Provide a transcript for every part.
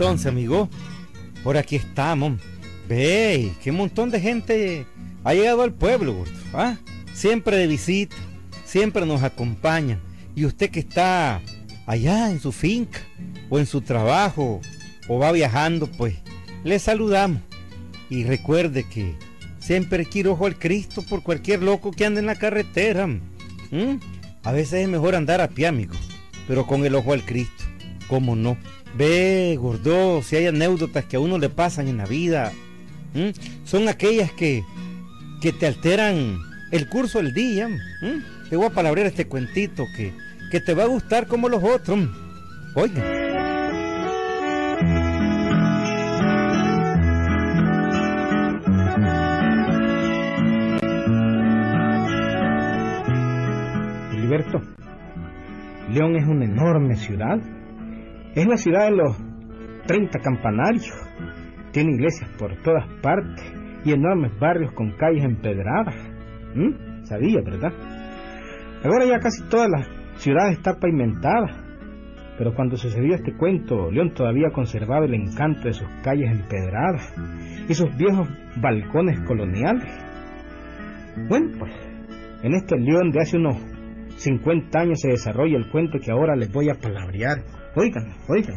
entonces, amigo, por aquí estamos. Ve, qué montón de gente ha llegado al pueblo, gordo. ¿ah? Siempre de visita, siempre nos acompaña. Y usted que está allá en su finca, o en su trabajo, o va viajando, pues le saludamos. Y recuerde que siempre quiero ojo al Cristo por cualquier loco que ande en la carretera. A veces es mejor andar a pie, amigo, pero con el ojo al Cristo. ¿Cómo no? Ve, gordo, si hay anécdotas que a uno le pasan en la vida, son aquellas que, que te alteran el curso del día. Te voy a palabrear este cuentito que, que te va a gustar como los otros. Oigan. León es una enorme ciudad. Es la ciudad de los 30 campanarios. Tiene iglesias por todas partes y enormes barrios con calles empedradas. ¿Mm? Sabía, ¿verdad? Ahora ya casi toda la ciudad está pavimentada. Pero cuando sucedió este cuento, León todavía conservaba el encanto de sus calles empedradas y sus viejos balcones coloniales. Bueno, pues en este León de hace unos 50 años se desarrolla el cuento que ahora les voy a palabrear. Oigan, oigan.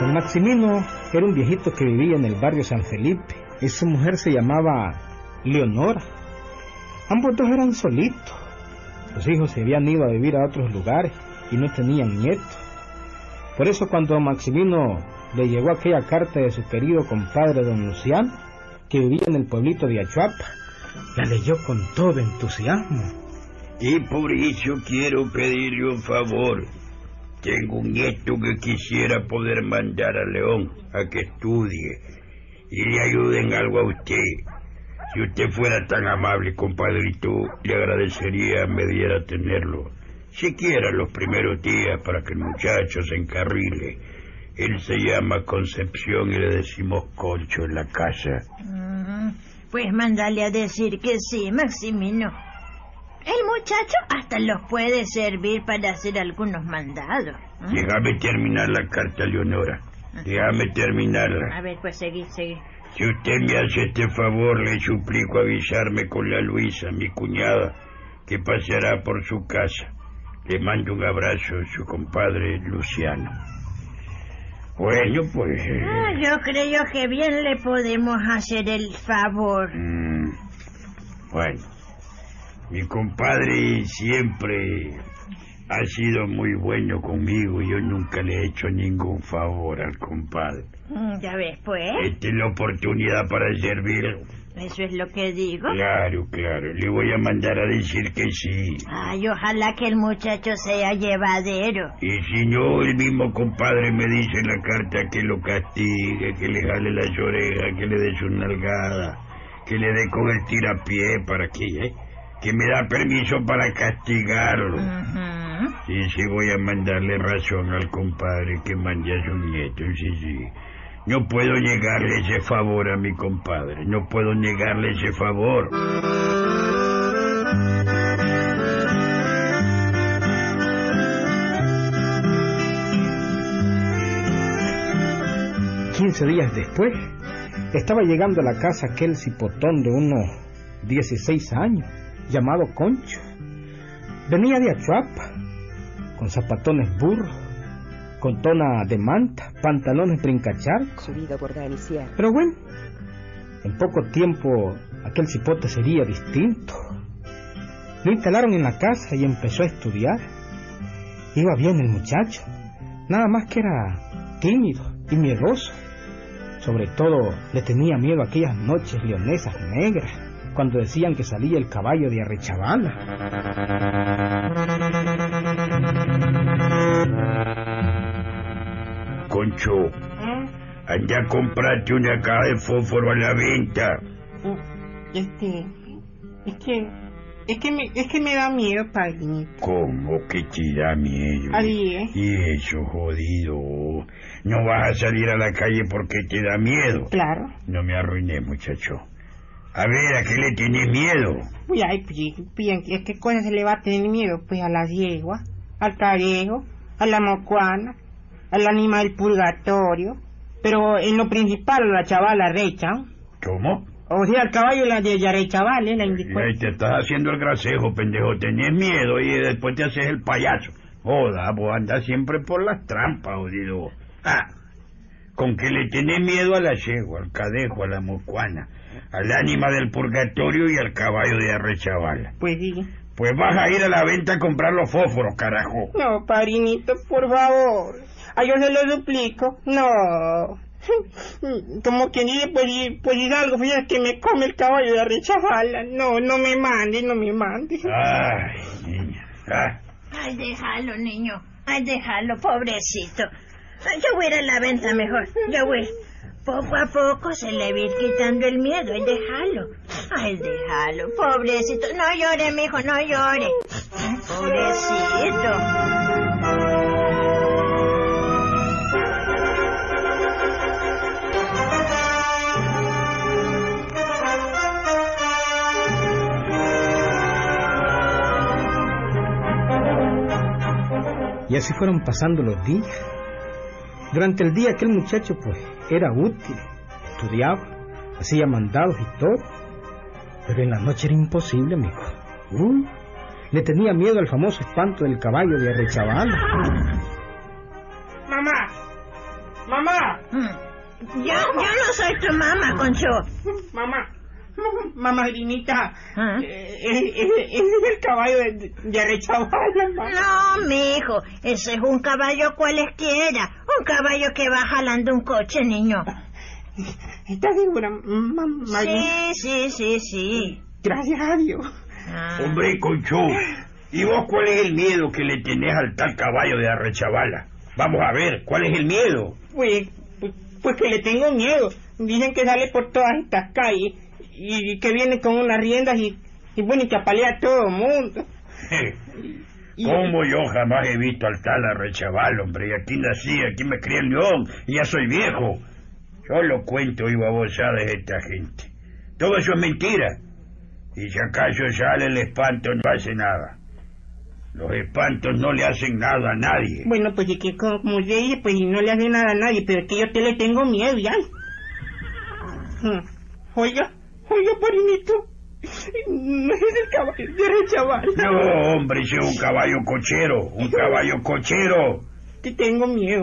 Don Maximino era un viejito que vivía en el barrio San Felipe y su mujer se llamaba Leonora. Ambos dos eran solitos. Los hijos se habían ido a vivir a otros lugares y no tenían nietos. Por eso cuando Maximino le llegó aquella carta de su querido compadre don Luciano, que vivía en el pueblito de Achuapa, la leyó con todo entusiasmo. Y por eso quiero pedirle un favor. Tengo un nieto que quisiera poder mandar a León a que estudie y le ayuden algo a usted. Si usted fuera tan amable, compadrito, le agradecería me diera tenerlo siquiera los primeros días para que el muchacho se encarrile. Él se llama Concepción y le decimos Concho en la casa. Mm, pues mándale a decir que sí, Maximino. El muchacho hasta los puede servir para hacer algunos mandados. Déjame terminar la carta, Leonora. Déjame terminarla. A ver, pues seguí, seguí. Si usted me hace este favor, le suplico avisarme con la Luisa, mi cuñada, que paseará por su casa. Le mando un abrazo a su compadre Luciano. Bueno, pues... Eh, ah, yo creo que bien le podemos hacer el favor. Mm, bueno, mi compadre siempre ha sido muy bueno conmigo y yo nunca le he hecho ningún favor al compadre. Mm, ya ves, pues. Esta es la oportunidad para servir eso es lo que digo. Claro, claro. Le voy a mandar a decir que sí. Ay, ojalá que el muchacho sea llevadero. Y si no, el mismo compadre me dice en la carta que lo castigue, que le jale las orejas, que le dé su nalgada, que le dé con el tirapié para que, ¿eh? que me da permiso para castigarlo. Sí, sí, voy a mandarle razón al compadre que mande a su nieto, sí, sí. No puedo negarle ese favor a mi compadre. No puedo negarle ese favor. Quince días después, estaba llegando a la casa aquel cipotón de unos 16 años, llamado Concho. Venía de Achuapa, con zapatones burros, con tona de manta, pantalones brincachar. Su vida a iniciar. Pero bueno, en poco tiempo aquel cipote sería distinto. Lo instalaron en la casa y empezó a estudiar. Iba bien el muchacho, nada más que era tímido y miedoso. Sobre todo le tenía miedo a aquellas noches leonesas negras, cuando decían que salía el caballo de Arrechabala. Concho, ¿Eh? anda a comprarte una caja de fósforo a la venta. Este, es que, es que me, es que me da miedo, padre. ¿Cómo que te da miedo? Adiós. Y eso, jodido. No vas a salir a la calle porque te da miedo. Claro. No me arruiné, muchacho. A ver, ¿a qué le tienes miedo? Pues, ay, ¿a qué cosa se le va a tener miedo? Pues a las yeguas, al carejo, a la mocuana, al ánima del purgatorio. Pero en lo principal, la chavala recha. ¿Cómo? O sea, al caballo la de Yarey Chaval, ¿eh? La te estás haciendo el gracejo, pendejo. Tenés miedo y después te haces el payaso. Joda, vos andás siempre por las trampas, jodido. Ah, con que le tenés miedo a la yegua, al cadejo, a la mocuana, al ánima del purgatorio y al caballo de Arrechavala. Pues sí. Pues vas a ir a la venta a comprar los fósforos, carajo. No, padrinito, por favor. Ay, yo se lo suplico. No. Como quien dice, pues, pues algo, fíjate que me come el caballo de Arrechabala. No, no me mande, no me mande. Ay, niña. Ah, Ay, déjalo, niño. Ay, déjalo, pobrecito. Ay, Yo voy a ir a la venta mejor. Yo voy. Poco a poco se le va a ir quitando el miedo. Ay, déjalo. Ay, déjalo, pobrecito. No llore, mijo, no llore. Ay, pobrecito. Y así fueron pasando los días. Durante el día aquel muchacho pues era útil, estudiaba, hacía mandados y todo. Pero en la noche era imposible, amigo. Uh, le tenía miedo al famoso espanto del caballo de Arrechabala. Mamá, mamá, Mm. Yo, yo no soy tu mamá, Concho. mamá, mamá, Irinita, ¿Ah? eh, eh, eh, ese es el caballo de, de Arrechabala, mamá. No, mijo, ese es un caballo cualesquiera. Un caballo que va jalando un coche, niño. ¿Estás segura, mamá? Sí, sí, sí, sí. Gracias a Dios. Ah. hombre, concho. ¿Y vos cuál es el miedo que le tenés al tal caballo de Arrechavala? Vamos a ver, ¿cuál es el miedo? Pues, pues, pues que le tengo miedo. Dicen que sale por todas estas calles y que viene con unas riendas y, y bueno, y que apalea a todo el mundo. Y- ¿Cómo yo jamás he visto al tal Arrechaval, hombre? Y aquí nací, aquí me crié en León, y ya soy viejo. Yo lo cuento y babosadas de esta gente. Todo eso es mentira. Y si acaso sale el espanto, no hace nada. Los espantos no le hacen nada a nadie. Bueno, pues y que como, yo dije, pues y no le hace nada a nadie, pero es que yo te le tengo miedo ya. Hmm. Oiga, parinito. No es el caballo de chaval. No, hombre, ese es un caballo cochero, un caballo cochero. Te tengo miedo,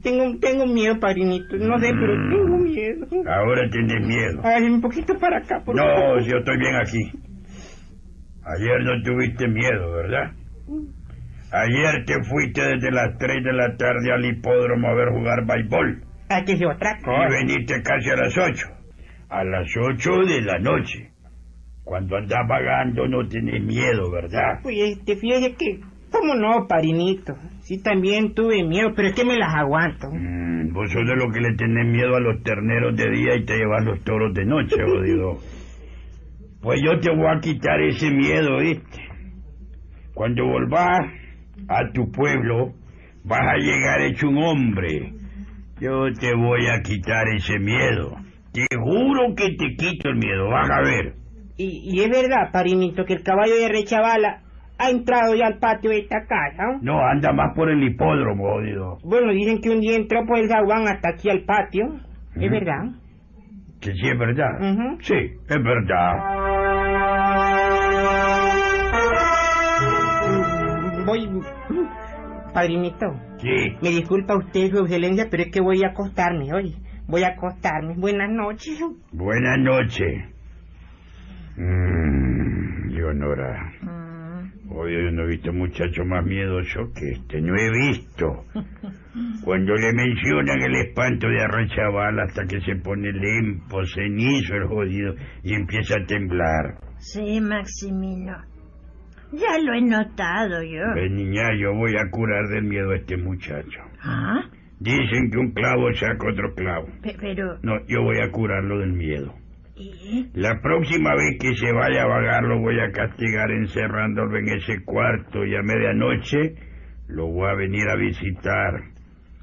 tengo, tengo miedo, parinito. No sé, pero Mm. tengo miedo. Ahora tienes miedo. Ay, un poquito para acá, por No, favor. yo estoy bien aquí. Ayer no tuviste miedo, ¿verdad? Ayer te fuiste desde las 3 de la tarde al hipódromo a ver jugar béisbol. Ah, que es otra Y cosa. veniste casi a las 8. A las 8 de la noche. Cuando andás vagando no tenés miedo, ¿verdad? Pues este, fíjese que, ¿cómo no, parinito? Sí, también tuve miedo, pero es que me las aguanto. Mm, vos sos de lo que le tenés miedo a los terneros de día y te llevas los toros de noche, jodido. Pues yo te voy a quitar ese miedo, ¿viste? Cuando volvás a tu pueblo, vas a llegar hecho un hombre. Yo te voy a quitar ese miedo. Te juro que te quito el miedo, vas a ver. Y, y es verdad, parinito, que el caballo de Rechavala ha entrado ya al patio de esta casa. ¿no? No, anda más por el hipódromo, jodido. Bueno, dicen que un día entró por el zaguán hasta aquí al patio. ¿Es verdad? Que sí es verdad. Sí, es verdad. Voy... Padrinito, Sí. me disculpa usted, su excelencia, pero es que voy a acostarme, oye. Voy a acostarme. Buenas noches. Buenas noches. Mm, Leonora, Mm. hoy yo no he visto muchacho más miedoso que este. No he visto. Cuando le mencionan el espanto de Arrechabal hasta que se pone limpo, cenizo el jodido y empieza a temblar. Sí, Maximino. Ya lo he notado yo. Ven, niña, yo voy a curar del miedo a este muchacho. ¿Ah? Dicen que un clavo saca otro clavo. Pe- pero... No, yo voy a curarlo del miedo. ¿Y? La próxima vez que se vaya a vagar lo voy a castigar encerrándolo en ese cuarto y a medianoche lo voy a venir a visitar.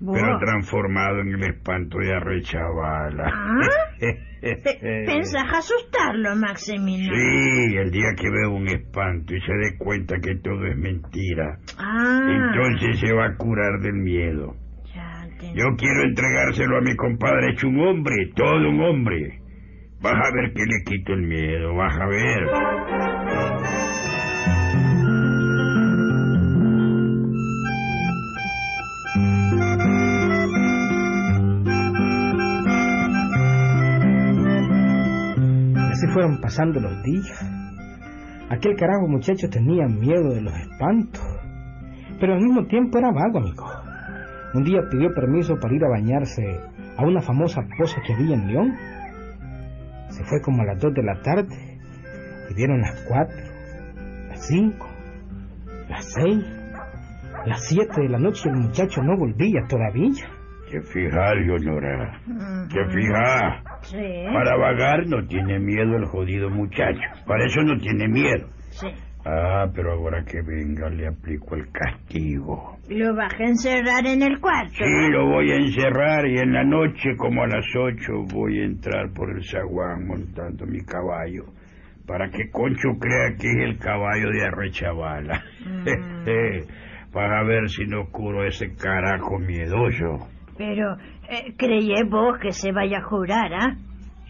pero transformado en el espanto de Arrechavala. ¿Ah? Pe- ¿Pensás asustarlo, Maximino? Sí, el día que veo un espanto y se dé cuenta que todo es mentira, Ah, entonces se va a curar del miedo. Yo quiero entregárselo a mi compadre hecho un hombre, todo un hombre. Vas a ver que le quito el miedo, vas a ver. Así fueron pasando los días. Aquel carajo muchacho tenía miedo de los espantos, pero al mismo tiempo era vago, amigo. Un día pidió permiso para ir a bañarse a una famosa poza que había en León. Se fue como a las dos de la tarde y dieron las cuatro, las cinco, las seis, las siete de la noche y el muchacho no volvía todavía. Que fija, Leonora, que fija. Sí, Para vagar no tiene miedo el jodido muchacho. Para eso no tiene miedo. sí. Ah, pero ahora que venga le aplico el castigo. Lo vas a encerrar en el cuarto. Sí, lo voy a encerrar y en la noche, como a las ocho, voy a entrar por el zaguán montando mi caballo. Para que Concho crea que es el caballo de Arrechavala. Para ver si no curo ese carajo miedoso. Pero, eh, vos que se vaya a jurar, ¿ah?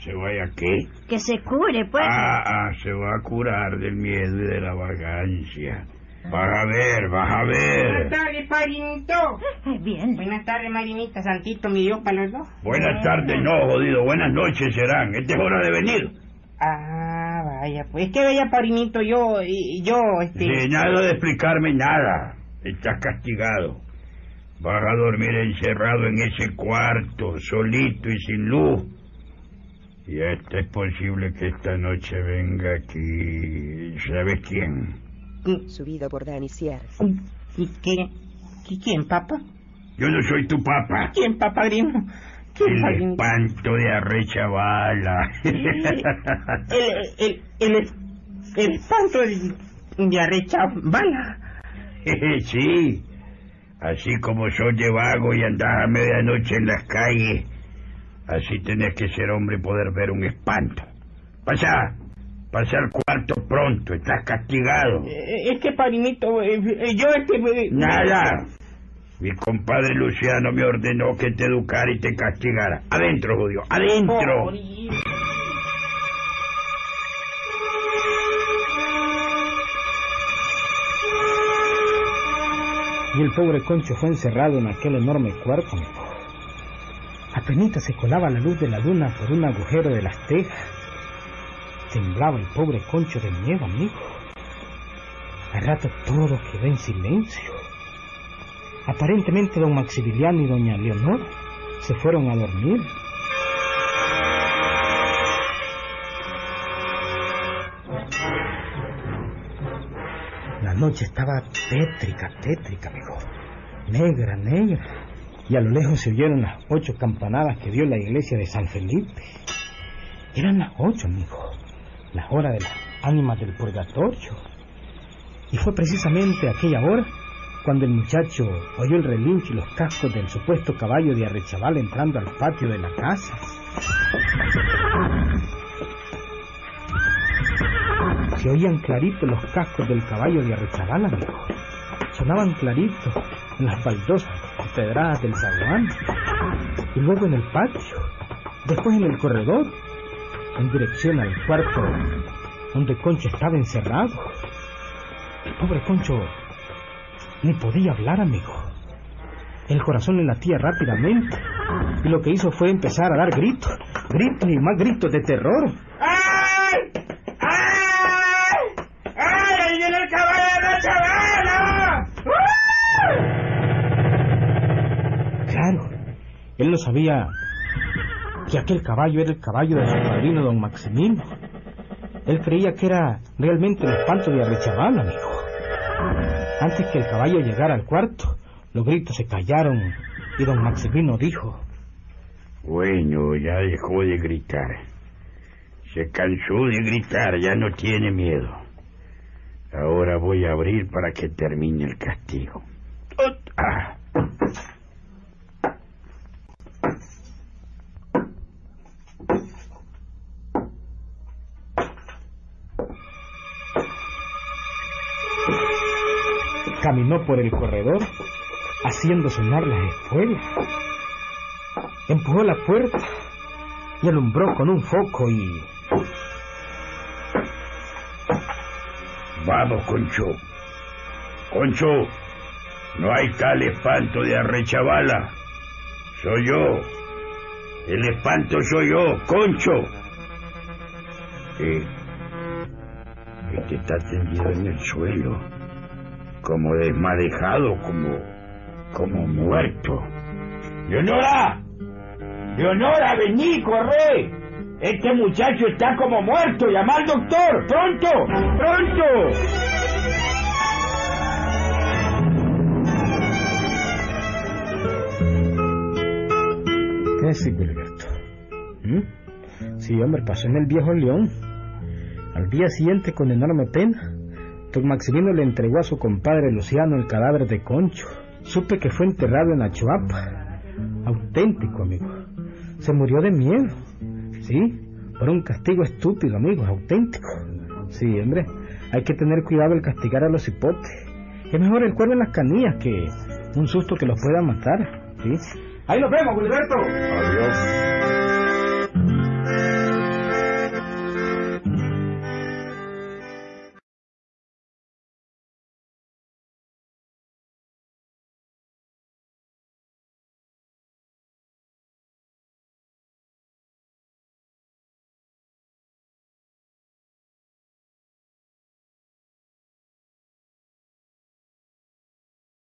¿Se vaya qué? Que se cure, pues. Ah, ah, se va a curar del miedo y de la vagancia. Vas a ver, vas a Buenas ver. tardes, padrinito. Bien. Buenas tardes, Marinita. Santito me dio para los dos. Buenas tardes, no, jodido. Buenas noches serán. Esta es hora de venir. Ah, vaya, pues es que veía, padrinito, yo, y- yo, este... Sí, nada de explicarme nada. Estás castigado. Vas a dormir encerrado en ese cuarto, solito y sin luz. Y hasta es posible que esta noche venga aquí. ¿Sabes quién? Subido por Dani Sierra. ¿Y ¿Quién, papá? Yo no soy tu papá. ¿Quién, papá? ¿Quién, El espanto de Arrechavala. El, el, el, el espanto de, de arrecha bala. sí, así como sos de vago y andás a medianoche en las calles, así tenés que ser hombre y poder ver un espanto. Pasa, pasa al cuarto pronto, estás castigado. Eh, Es que, padrinito, eh, eh, yo es que... Nada. Mi compadre Luciano me ordenó que te educara y te castigara. Adentro, jodido, adentro. Pobre. Y el pobre Concho fue encerrado en aquel enorme cuarto. Apenas se colaba la luz de la luna por un agujero de las tejas. Temblaba el pobre Concho de miedo, amigo. Al rato todo quedó en silencio. Aparentemente don Maximiliano y doña Leonor se fueron a dormir. La noche estaba tétrica, tétrica, amigo. Negra, negra. Y a lo lejos se oyeron las ocho campanadas que dio la iglesia de San Felipe. Eran las ocho, amigo. Las horas de las ánimas del purgatorio. Y fue precisamente aquella hora cuando el muchacho oyó el relincho y los cascos del supuesto caballo de Arrechabal entrando al patio de la casa. Se oían claritos los cascos del caballo de Arrechabal, amigo. Sonaban claritos en las baldosas empedradas del zaguán. Y luego en el patio. Después en el corredor. En dirección al cuarto donde Concho estaba encerrado. El pobre Concho ni podía hablar, amigo. El corazón le latía rápidamente. Y lo que hizo fue empezar a dar gritos. Gritos y más gritos de terror. Él no sabía que aquel caballo era el caballo de su padrino don Maximino. Él creía que era realmente el espanto de Arrechabal, amigo. Antes que el caballo llegara al cuarto, los gritos se callaron y don Maximino dijo, Bueno, ya dejó de gritar. Se cansó de gritar, ya no tiene miedo. Ahora voy a abrir para que termine el castigo. Ah. Caminó por el corredor haciendo sonar las espuelas. Empujó la puerta y alumbró con un foco y... Vamos, Concho. Concho, no hay tal espanto de arrechabala. Soy yo. El espanto soy yo, Concho. Eh, este está tendido en el suelo, como desmadejado, como, como muerto. ¡Leonora! ¡Leonora, vení, corre! Este muchacho está como muerto. Llama al doctor. ¡Pronto! ¡Pronto! ¿Qué es Gilberto? ¿Mm? Sí, hombre, pasó en el viejo León. Al día siguiente, con enorme pena, don Maximino le entregó a su compadre Luciano el cadáver de Concho. Supe que fue enterrado en Achuapa. Auténtico, amigo. Se murió de miedo. ¿Sí? Por un castigo estúpido, amigo, auténtico. Sí, hombre, hay que tener cuidado al castigar a los hipotes. Es mejor el cuervo en las canillas que un susto que los pueda matar. ¿Sí? Ahí nos vemos, Gilberto. Adiós.